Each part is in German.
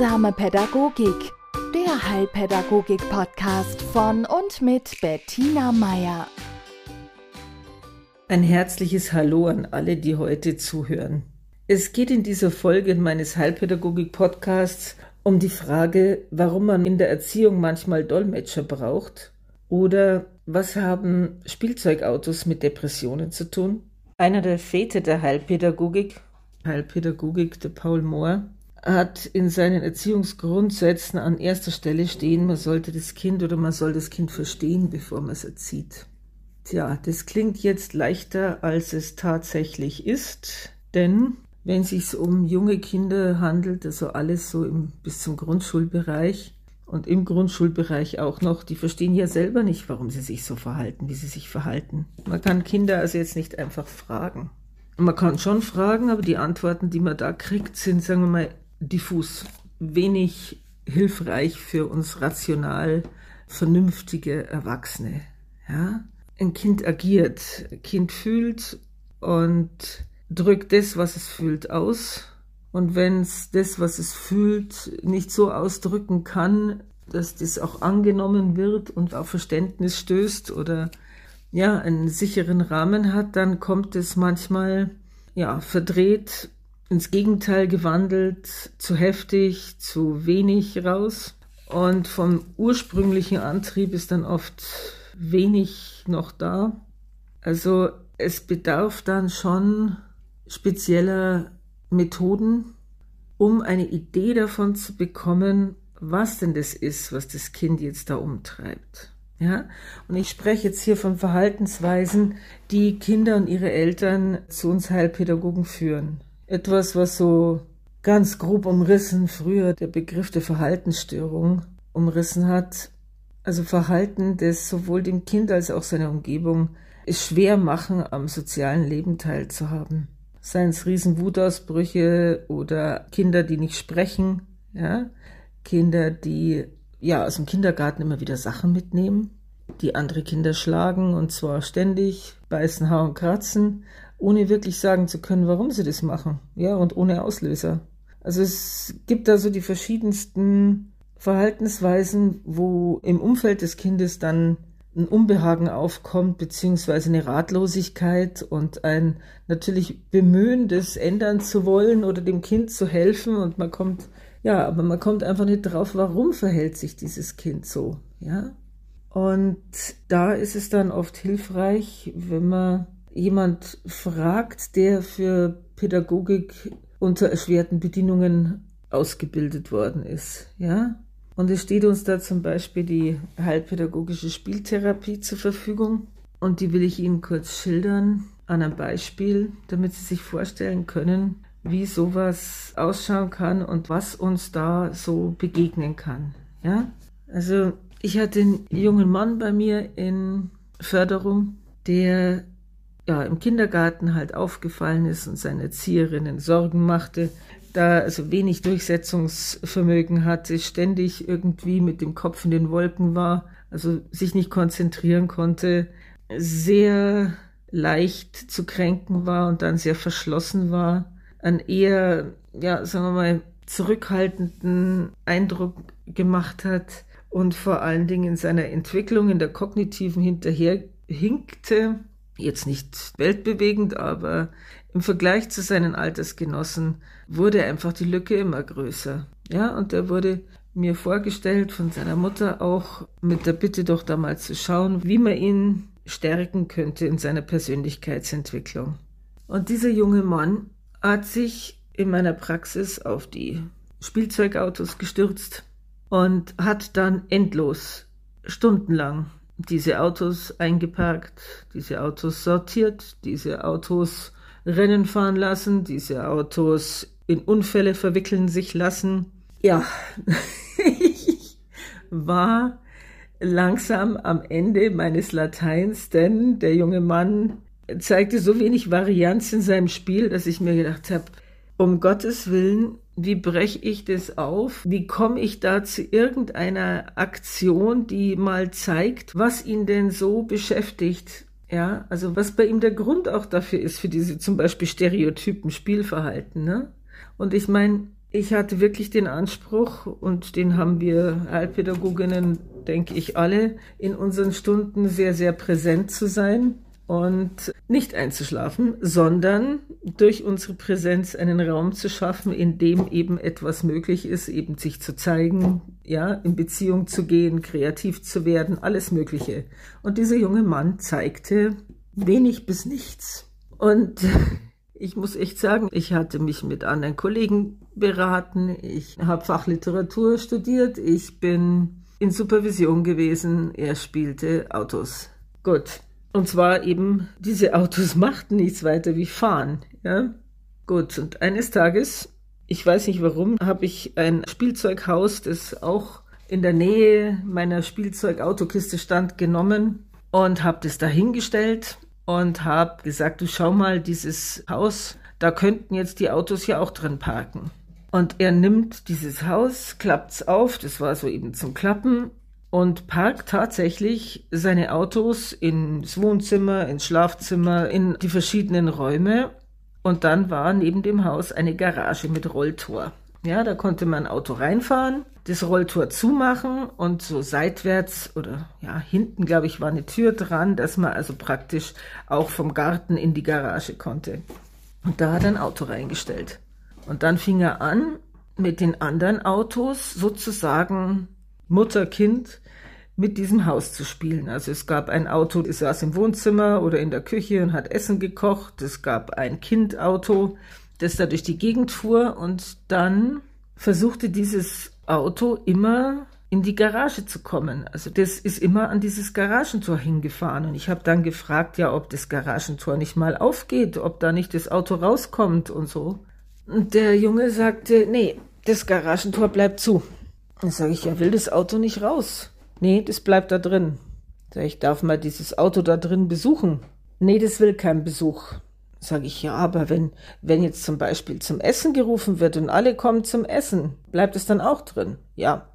Heilsame Pädagogik, der Heilpädagogik-Podcast von und mit Bettina Meier. Ein herzliches Hallo an alle, die heute zuhören. Es geht in dieser Folge meines Heilpädagogik-Podcasts um die Frage, warum man in der Erziehung manchmal Dolmetscher braucht oder was haben Spielzeugautos mit Depressionen zu tun. Einer der Väter der Heilpädagogik, Heilpädagogik der Paul Mohr, hat in seinen Erziehungsgrundsätzen an erster Stelle stehen, man sollte das Kind oder man soll das Kind verstehen, bevor man es erzieht. Tja, das klingt jetzt leichter, als es tatsächlich ist, denn wenn es sich um junge Kinder handelt, also alles so im, bis zum Grundschulbereich und im Grundschulbereich auch noch, die verstehen ja selber nicht, warum sie sich so verhalten, wie sie sich verhalten. Man kann Kinder also jetzt nicht einfach fragen. Man kann schon fragen, aber die Antworten, die man da kriegt, sind, sagen wir mal, diffus, wenig hilfreich für uns rational vernünftige Erwachsene. Ja? Ein Kind agiert, ein Kind fühlt und drückt das, was es fühlt, aus. Und wenn es das, was es fühlt, nicht so ausdrücken kann, dass das auch angenommen wird und auf Verständnis stößt oder ja, einen sicheren Rahmen hat, dann kommt es manchmal ja, verdreht ins Gegenteil gewandelt, zu heftig, zu wenig raus. Und vom ursprünglichen Antrieb ist dann oft wenig noch da. Also es bedarf dann schon spezieller Methoden, um eine Idee davon zu bekommen, was denn das ist, was das Kind jetzt da umtreibt. Ja, und ich spreche jetzt hier von Verhaltensweisen, die Kinder und ihre Eltern zu uns Heilpädagogen führen etwas, was so ganz grob umrissen früher der Begriff der Verhaltensstörung umrissen hat. Also Verhalten, das sowohl dem Kind als auch seiner Umgebung es schwer machen, am sozialen Leben teilzuhaben. Seien es Riesenwutausbrüche oder Kinder, die nicht sprechen, ja, Kinder, die ja aus dem Kindergarten immer wieder Sachen mitnehmen, die andere Kinder schlagen und zwar ständig, beißen, hauen, kratzen ohne wirklich sagen zu können, warum sie das machen. Ja, und ohne Auslöser. Also es gibt da so die verschiedensten Verhaltensweisen, wo im Umfeld des Kindes dann ein Unbehagen aufkommt, beziehungsweise eine Ratlosigkeit und ein natürlich Bemühen, das ändern zu wollen oder dem Kind zu helfen. Und man kommt, ja, aber man kommt einfach nicht drauf, warum verhält sich dieses Kind so, ja. Und da ist es dann oft hilfreich, wenn man jemand fragt, der für Pädagogik unter erschwerten Bedingungen ausgebildet worden ist, ja. Und es steht uns da zum Beispiel die heilpädagogische Spieltherapie zur Verfügung. Und die will ich Ihnen kurz schildern an einem Beispiel, damit Sie sich vorstellen können, wie sowas ausschauen kann und was uns da so begegnen kann. Ja? Also ich hatte einen jungen Mann bei mir in Förderung, der ja, im Kindergarten halt aufgefallen ist und seine Erzieherinnen Sorgen machte, da also wenig Durchsetzungsvermögen hatte, ständig irgendwie mit dem Kopf in den Wolken war, also sich nicht konzentrieren konnte, sehr leicht zu kränken war und dann sehr verschlossen war, einen eher, ja, sagen wir mal, zurückhaltenden Eindruck gemacht hat und vor allen Dingen in seiner Entwicklung, in der kognitiven hinterher hinkte jetzt nicht weltbewegend, aber im Vergleich zu seinen Altersgenossen wurde einfach die Lücke immer größer. Ja, und er wurde mir vorgestellt von seiner Mutter auch mit der Bitte doch da mal zu schauen, wie man ihn stärken könnte in seiner Persönlichkeitsentwicklung. Und dieser junge Mann hat sich in meiner Praxis auf die Spielzeugautos gestürzt und hat dann endlos stundenlang diese Autos eingeparkt, diese Autos sortiert, diese Autos Rennen fahren lassen, diese Autos in Unfälle verwickeln sich lassen. Ja, ich war langsam am Ende meines Lateins, denn der junge Mann zeigte so wenig Varianz in seinem Spiel, dass ich mir gedacht habe, um Gottes Willen, wie breche ich das auf? Wie komme ich da zu irgendeiner Aktion, die mal zeigt, was ihn denn so beschäftigt? Ja, also was bei ihm der Grund auch dafür ist, für diese zum Beispiel Stereotypen Spielverhalten, ne? Und ich meine, Ich hatte wirklich den Anspruch, und den haben wir Heilpädagoginnen, denke ich, alle, in unseren Stunden sehr, sehr präsent zu sein und nicht einzuschlafen, sondern durch unsere Präsenz einen Raum zu schaffen, in dem eben etwas möglich ist, eben sich zu zeigen, ja, in Beziehung zu gehen, kreativ zu werden, alles Mögliche. Und dieser junge Mann zeigte wenig bis nichts. Und ich muss echt sagen, ich hatte mich mit anderen Kollegen beraten, ich habe Fachliteratur studiert, ich bin in Supervision gewesen, er spielte Autos. Gut, und zwar eben, diese Autos machten nichts weiter wie fahren. Ja? Gut, und eines Tages, ich weiß nicht warum, habe ich ein Spielzeughaus, das auch in der Nähe meiner Spielzeugautokiste stand, genommen und habe das dahingestellt und habe gesagt, du schau mal, dieses Haus, da könnten jetzt die Autos ja auch drin parken. Und er nimmt dieses Haus, klappt's auf, das war so eben zum Klappen, und parkt tatsächlich seine Autos ins Wohnzimmer, ins Schlafzimmer, in die verschiedenen Räume. Und dann war neben dem Haus eine Garage mit Rolltor. Ja, da konnte man ein Auto reinfahren, das Rolltor zumachen und so seitwärts oder ja, hinten, glaube ich, war eine Tür dran, dass man also praktisch auch vom Garten in die Garage konnte. Und da hat er ein Auto reingestellt. Und dann fing er an, mit den anderen Autos sozusagen Mutter-Kind mit diesem Haus zu spielen. Also es gab ein Auto, das saß im Wohnzimmer oder in der Küche und hat Essen gekocht. Es gab ein Kindauto, das da durch die Gegend fuhr und dann versuchte dieses Auto immer in die Garage zu kommen. Also das ist immer an dieses Garagentor hingefahren. Und ich habe dann gefragt, ja, ob das Garagentor nicht mal aufgeht, ob da nicht das Auto rauskommt und so. Und der Junge sagte, nee, das Garagentor bleibt zu. Dann sage ich, ja, will das Auto nicht raus? Nee, das bleibt da drin. Sag ich, darf mal dieses Auto da drin besuchen? Nee, das will kein Besuch. Sag ich, ja, aber wenn, wenn jetzt zum Beispiel zum Essen gerufen wird und alle kommen zum Essen, bleibt es dann auch drin? Ja.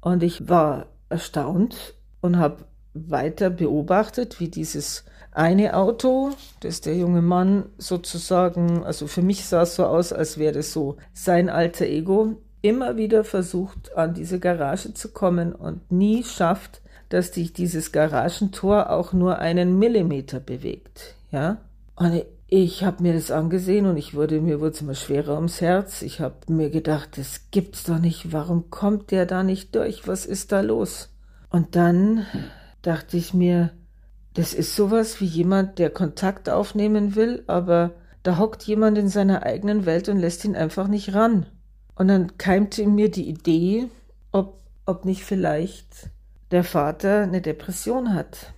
Und ich war erstaunt und habe weiter beobachtet, wie dieses eine Auto, das der junge Mann sozusagen, also für mich sah es so aus, als wäre das so sein alter Ego, immer wieder versucht, an diese Garage zu kommen und nie schafft, dass sich dieses Garagentor auch nur einen Millimeter bewegt. Ja? Und ich habe mir das angesehen und ich wurde, mir wurde es immer schwerer ums Herz. Ich habe mir gedacht, das gibt's doch nicht. Warum kommt der da nicht durch? Was ist da los? Und dann dachte ich mir, das ist sowas wie jemand, der Kontakt aufnehmen will, aber da hockt jemand in seiner eigenen Welt und lässt ihn einfach nicht ran. Und dann keimte in mir die Idee, ob, ob nicht vielleicht der Vater eine Depression hat.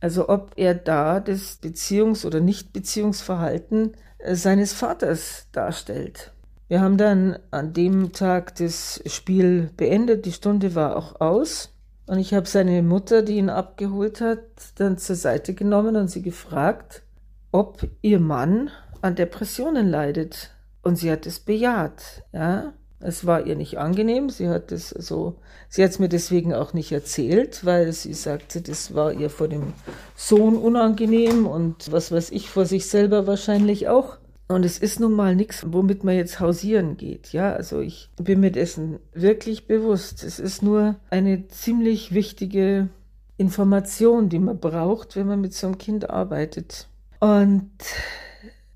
Also ob er da das Beziehungs- oder Nichtbeziehungsverhalten äh, seines Vaters darstellt. Wir haben dann an dem Tag das Spiel beendet, die Stunde war auch aus. Und ich habe seine Mutter, die ihn abgeholt hat, dann zur Seite genommen und sie gefragt, ob ihr Mann an Depressionen leidet. Und sie hat es bejaht, ja. Es war ihr nicht angenehm. Sie hat es so, sie hat mir deswegen auch nicht erzählt, weil sie sagte, das war ihr vor dem Sohn unangenehm und was weiß ich vor sich selber wahrscheinlich auch. Und es ist nun mal nichts, womit man jetzt hausieren geht. Ja, also ich bin mir dessen wirklich bewusst. Es ist nur eine ziemlich wichtige Information, die man braucht, wenn man mit so einem Kind arbeitet. Und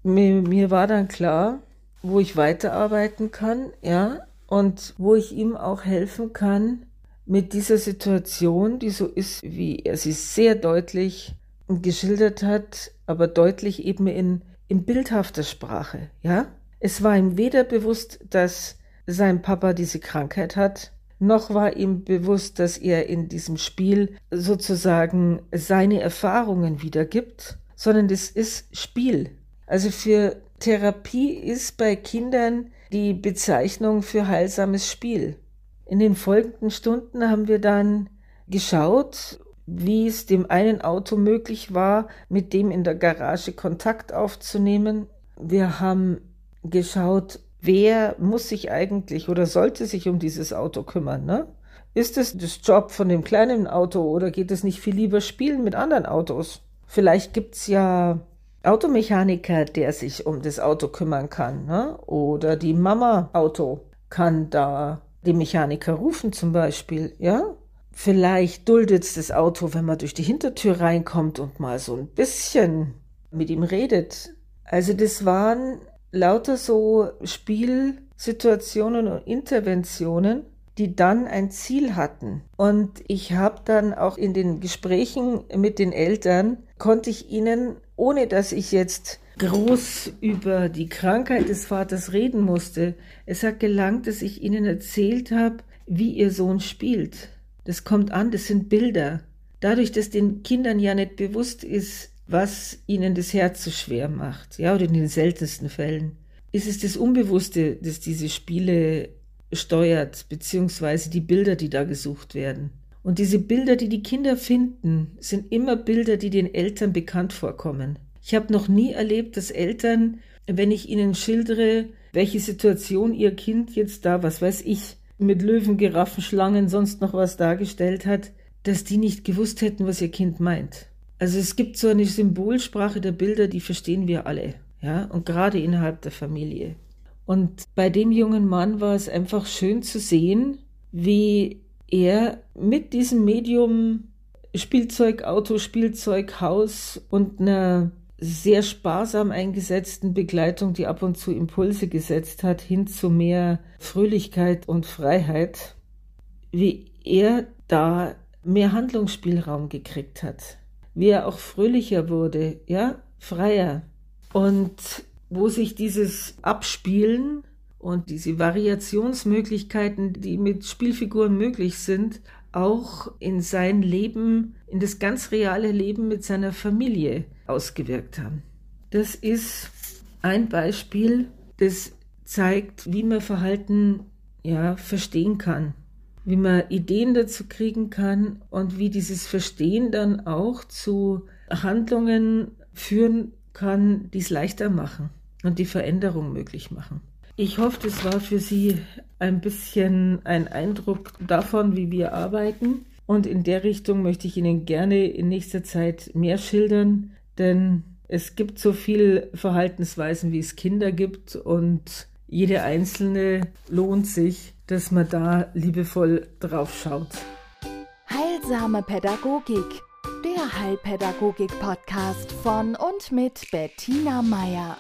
mir, mir war dann klar, wo ich weiterarbeiten kann, ja, und wo ich ihm auch helfen kann mit dieser Situation, die so ist, wie er sie sehr deutlich geschildert hat, aber deutlich eben in, in bildhafter Sprache, ja. Es war ihm weder bewusst, dass sein Papa diese Krankheit hat, noch war ihm bewusst, dass er in diesem Spiel sozusagen seine Erfahrungen wiedergibt, sondern das ist Spiel. Also für Therapie ist bei Kindern die Bezeichnung für heilsames Spiel. In den folgenden Stunden haben wir dann geschaut, wie es dem einen Auto möglich war, mit dem in der Garage Kontakt aufzunehmen. Wir haben geschaut, wer muss sich eigentlich oder sollte sich um dieses Auto kümmern. Ne? Ist es das Job von dem kleinen Auto oder geht es nicht viel lieber spielen mit anderen Autos? Vielleicht gibt's ja Automechaniker, der sich um das Auto kümmern kann, ne? oder die Mama Auto. kann da den Mechaniker rufen zum Beispiel, ja? Vielleicht duldet es das Auto, wenn man durch die Hintertür reinkommt und mal so ein bisschen mit ihm redet. Also das waren lauter so Spielsituationen und Interventionen, die dann ein Ziel hatten. Und ich habe dann auch in den Gesprächen mit den Eltern, konnte ich ihnen, ohne dass ich jetzt groß über die Krankheit des Vaters reden musste, es hat gelangt, dass ich ihnen erzählt habe, wie ihr Sohn spielt. Das kommt an, das sind Bilder. Dadurch, dass den Kindern ja nicht bewusst ist, was ihnen das Herz so schwer macht, ja, oder in den seltensten Fällen, ist es das Unbewusste, das diese Spiele steuert, beziehungsweise die Bilder, die da gesucht werden. Und diese Bilder, die die Kinder finden, sind immer Bilder, die den Eltern bekannt vorkommen. Ich habe noch nie erlebt, dass Eltern, wenn ich ihnen schildere, welche Situation ihr Kind jetzt da, was weiß ich, mit Löwen, Giraffen, Schlangen, sonst noch was dargestellt hat, dass die nicht gewusst hätten, was ihr Kind meint. Also es gibt so eine Symbolsprache der Bilder, die verstehen wir alle, ja, und gerade innerhalb der Familie. Und bei dem jungen Mann war es einfach schön zu sehen, wie er mit diesem Medium Spielzeug, Auto, Spielzeug, Haus und einer sehr sparsam eingesetzten Begleitung, die ab und zu Impulse gesetzt hat, hin zu mehr Fröhlichkeit und Freiheit, wie er da mehr Handlungsspielraum gekriegt hat, wie er auch fröhlicher wurde, ja, freier. Und wo sich dieses Abspielen und diese Variationsmöglichkeiten, die mit Spielfiguren möglich sind, auch in sein Leben, in das ganz reale Leben mit seiner Familie ausgewirkt haben. Das ist ein Beispiel, das zeigt, wie man Verhalten ja verstehen kann, wie man Ideen dazu kriegen kann und wie dieses Verstehen dann auch zu Handlungen führen kann, die es leichter machen und die Veränderung möglich machen. Ich hoffe, das war für Sie ein bisschen ein Eindruck davon, wie wir arbeiten. Und in der Richtung möchte ich Ihnen gerne in nächster Zeit mehr schildern, denn es gibt so viele Verhaltensweisen, wie es Kinder gibt und jede einzelne lohnt sich, dass man da liebevoll drauf schaut. Heilsame Pädagogik, der Heilpädagogik-Podcast von und mit Bettina Meier.